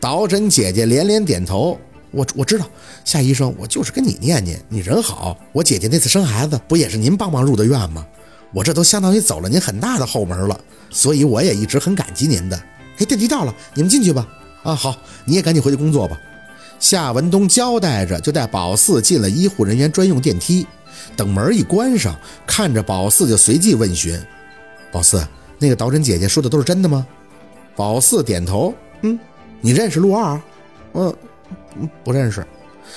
导诊姐姐连连点头。我我知道，夏医生，我就是跟你念念，你人好。我姐姐那次生孩子，不也是您帮忙入的院吗？我这都相当于走了您很大的后门了，所以我也一直很感激您的。哎，电梯到了，你们进去吧。啊，好，你也赶紧回去工作吧。夏文东交代着，就带宝四进了医护人员专用电梯。等门一关上，看着宝四就随即问询：“宝四，那个导诊姐姐说的都是真的吗？”宝四点头：“嗯，你认识陆二？嗯，不认识。”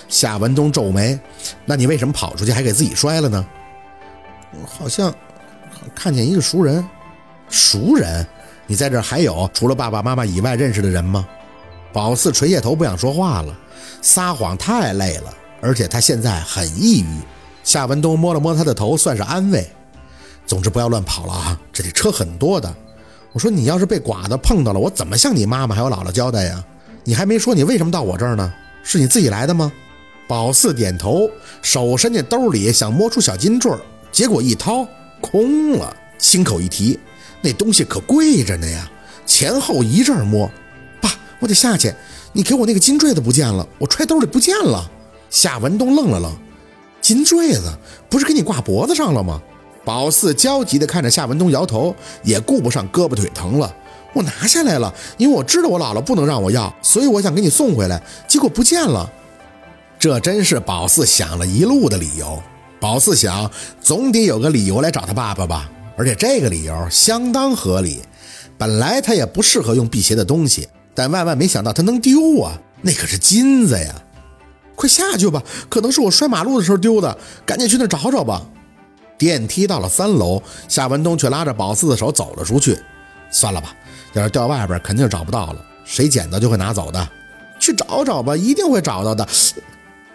夏文东皱眉：“那你为什么跑出去还给自己摔了呢？”好像。看见一个熟人，熟人，你在这还有除了爸爸妈妈以外认识的人吗？宝四垂下头不想说话了，撒谎太累了，而且他现在很抑郁。夏文东摸了摸他的头，算是安慰。总之不要乱跑了啊，这里车很多的。我说你要是被剐的碰到了，我怎么向你妈妈还有姥姥交代呀？你还没说你为什么到我这儿呢？是你自己来的吗？宝四点头，手伸进兜里想摸出小金坠，结果一掏。空了，心口一提，那东西可贵着呢呀！前后一阵摸，爸，我得下去。你给我那个金坠子不见了，我揣兜里不见了。夏文东愣了愣，金坠子不是给你挂脖子上了吗？宝四焦急地看着夏文东，摇头，也顾不上胳膊腿疼了。我拿下来了，因为我知道我姥姥不能让我要，所以我想给你送回来，结果不见了。这真是宝四想了一路的理由。宝四想，总得有个理由来找他爸爸吧，而且这个理由相当合理。本来他也不适合用辟邪的东西，但万万没想到他能丢啊！那可是金子呀！快下去吧，可能是我摔马路的时候丢的，赶紧去那找找吧。电梯到了三楼，夏文东却拉着宝四的手走了出去。算了吧，要是掉外边，肯定找不到了，谁捡到就会拿走的。去找找吧，一定会找到的。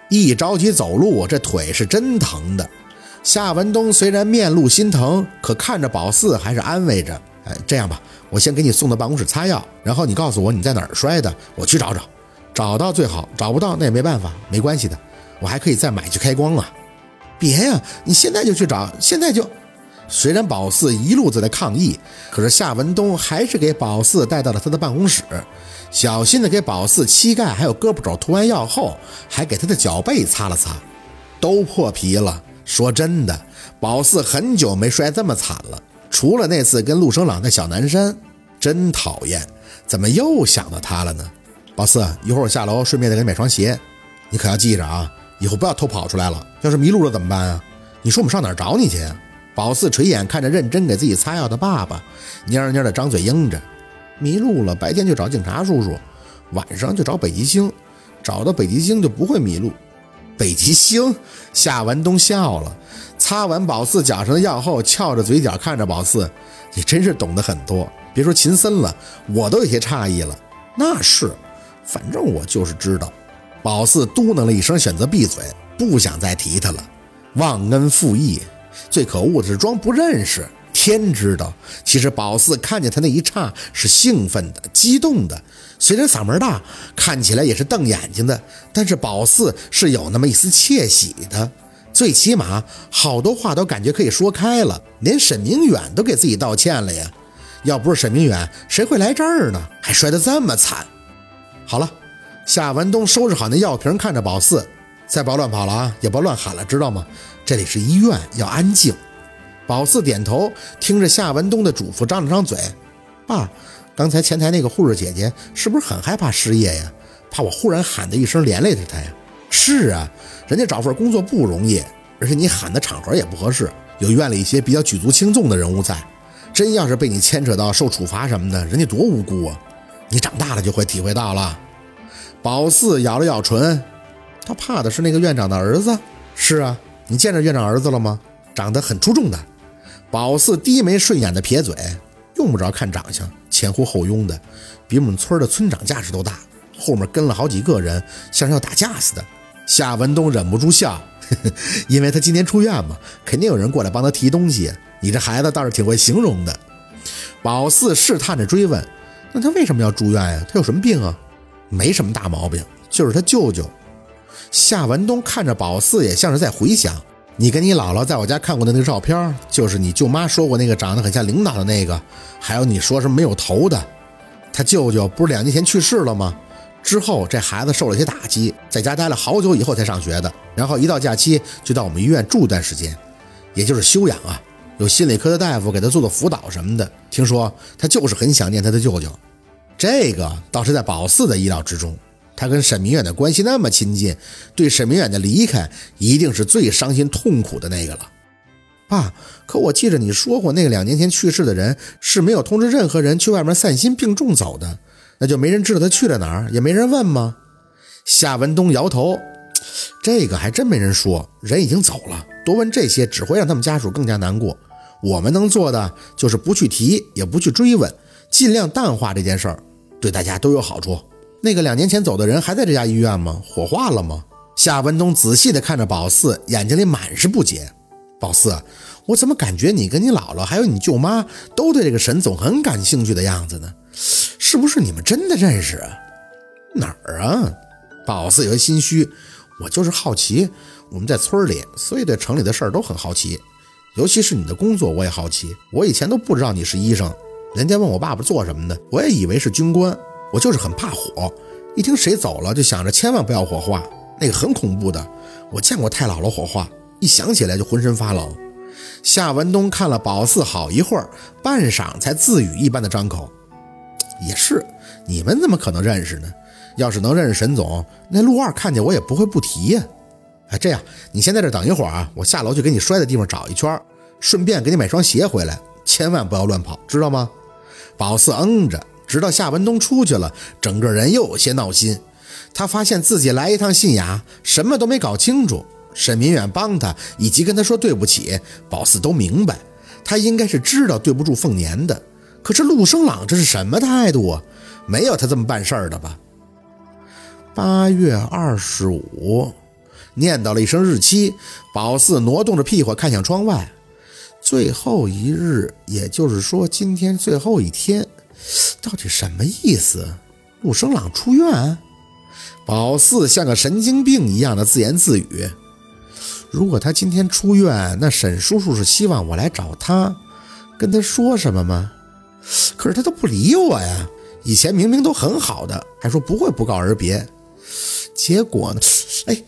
一着急走路，这腿是真疼的。夏文东虽然面露心疼，可看着宝四还是安慰着：“哎，这样吧，我先给你送到办公室擦药，然后你告诉我你在哪儿摔的，我去找找。找到最好，找不到那也没办法，没关系的，我还可以再买去开光啊。”“别呀，你现在就去找，现在就……”虽然宝四一路子在抗议，可是夏文东还是给宝四带到了他的办公室，小心的给宝四膝盖还有胳膊肘涂完药后，还给他的脚背擦了擦，都破皮了。说真的，宝四很久没摔这么惨了，除了那次跟陆生朗在小南山，真讨厌，怎么又想到他了呢？宝四，一会儿我下楼顺便再给你买双鞋，你可要记着啊，以后不要偷跑出来了。要是迷路了怎么办啊？你说我们上哪儿找你去啊？宝四垂眼看着认真给自己擦药的爸爸，蔫蔫的张嘴应着：“迷路了，白天就找警察叔叔，晚上就找北极星，找到北极星就不会迷路。”北极星，夏文东笑了，擦完宝四脚上的药后，翘着嘴角看着宝四：“你真是懂得很多，别说秦森了，我都有些诧异了。”“那是，反正我就是知道。”宝四嘟囔了一声，选择闭嘴，不想再提他了，忘恩负义。最可恶的是装不认识，天知道，其实宝四看见他那一刹是兴奋的、激动的，虽然嗓门大，看起来也是瞪眼睛的，但是宝四是有那么一丝窃喜的，最起码好多话都感觉可以说开了，连沈明远都给自己道歉了呀，要不是沈明远，谁会来这儿呢？还摔得这么惨。好了，夏文东收拾好那药瓶，看着宝四，再不要乱跑了啊，也不要乱喊了，知道吗？这里是医院，要安静。宝四点头，听着夏文东的嘱咐，张了张嘴：“爸，刚才前台那个护士姐姐是不是很害怕失业呀？怕我忽然喊的一声连累着她呀？”“是啊，人家找份工作不容易，而且你喊的场合也不合适，有院里一些比较举足轻重的人物在，真要是被你牵扯到受处罚什么的，人家多无辜啊！你长大了就会体会到了。”宝四咬了咬唇，他怕的是那个院长的儿子。是啊。你见着院长儿子了吗？长得很出众的。宝四低眉顺眼的撇嘴，用不着看长相，前呼后拥的，比我们村的村长架势都大，后面跟了好几个人，像是要打架似的。夏文东忍不住笑，呵呵，因为他今天出院嘛，肯定有人过来帮他提东西。你这孩子倒是挺会形容的。宝四试探着追问：“那他为什么要住院呀？他有什么病啊？”“没什么大毛病，就是他舅舅。”夏文东看着宝四，也像是在回想你跟你姥姥在我家看过的那个照片，就是你舅妈说过那个长得很像领导的那个，还有你说什么没有头的，他舅舅不是两年前去世了吗？之后这孩子受了些打击，在家待了好久以后才上学的。然后一到假期就到我们医院住段时间，也就是休养啊。有心理科的大夫给他做做辅导什么的。听说他就是很想念他的舅舅，这个倒是在宝四的意料之中。他跟沈明远的关系那么亲近，对沈明远的离开一定是最伤心痛苦的那个了。爸，可我记着你说过，那个两年前去世的人是没有通知任何人去外面散心病重走的，那就没人知道他去了哪儿，也没人问吗？夏文东摇头，这个还真没人说，人已经走了，多问这些只会让他们家属更加难过。我们能做的就是不去提，也不去追问，尽量淡化这件事儿，对大家都有好处。那个两年前走的人还在这家医院吗？火化了吗？夏文东仔细地看着宝四，眼睛里满是不解。宝四，我怎么感觉你跟你姥姥还有你舅妈都对这个沈总很感兴趣的样子呢？是不是你们真的认识啊？哪儿啊？宝四有些心虚，我就是好奇。我们在村里，所以对城里的事儿都很好奇，尤其是你的工作，我也好奇。我以前都不知道你是医生，人家问我爸爸做什么的，我也以为是军官。我就是很怕火，一听谁走了就想着千万不要火化，那个很恐怖的。我见过太姥姥火化，一想起来就浑身发冷。夏文东看了宝四好一会儿，半晌才自语一般的张口：“也是，你们怎么可能认识呢？要是能认识沈总，那陆二看见我也不会不提呀。哎，这样，你先在这等一会儿啊，我下楼去给你摔的地方找一圈，顺便给你买双鞋回来，千万不要乱跑，知道吗？”宝四嗯着。直到夏文东出去了，整个人又有些闹心。他发现自己来一趟信雅，什么都没搞清楚。沈明远帮他，以及跟他说对不起，宝四都明白。他应该是知道对不住凤年的。可是陆生朗这是什么态度啊？没有他这么办事儿的吧？八月二十五，念叨了一声日期，宝四挪动着屁股看向窗外。最后一日，也就是说今天最后一天。到底什么意思？陆生朗出院？宝四像个神经病一样的自言自语。如果他今天出院，那沈叔叔是希望我来找他，跟他说什么吗？可是他都不理我呀。以前明明都很好的，还说不会不告而别。结果呢？哎，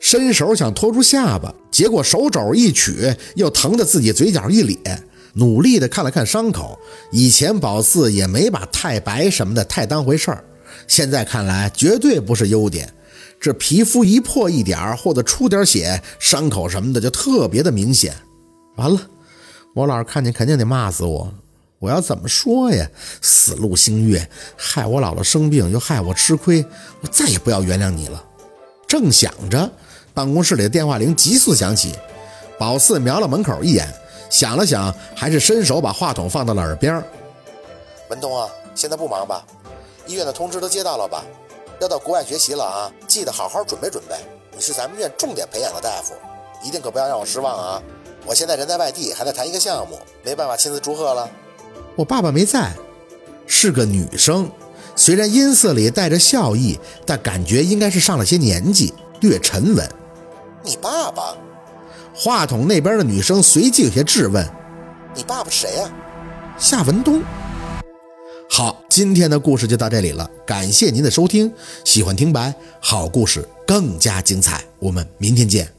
伸手想拖住下巴，结果手肘一曲，又疼得自己嘴角一咧。努力的看了看伤口，以前宝四也没把太白什么的太当回事儿，现在看来绝对不是优点。这皮肤一破一点儿或者出点血，伤口什么的就特别的明显。完了，我姥看见肯定得骂死我。我要怎么说呀？死路星月，害我姥姥生病又害我吃亏，我再也不要原谅你了。正想着，办公室里的电话铃急速响起，宝四瞄了门口一眼。想了想，还是伸手把话筒放到了耳边。文东啊，现在不忙吧？医院的通知都接到了吧？要到国外学习了啊，记得好好准备准备。你是咱们院重点培养的大夫，一定可不要让我失望啊！我现在人在外地，还在谈一个项目，没办法亲自祝贺了。我爸爸没在，是个女生，虽然音色里带着笑意，但感觉应该是上了些年纪，略沉稳。你爸爸？话筒那边的女生随即有些质问：“你爸爸谁呀？”夏文东。好，今天的故事就到这里了，感谢您的收听。喜欢听白，好故事更加精彩，我们明天见。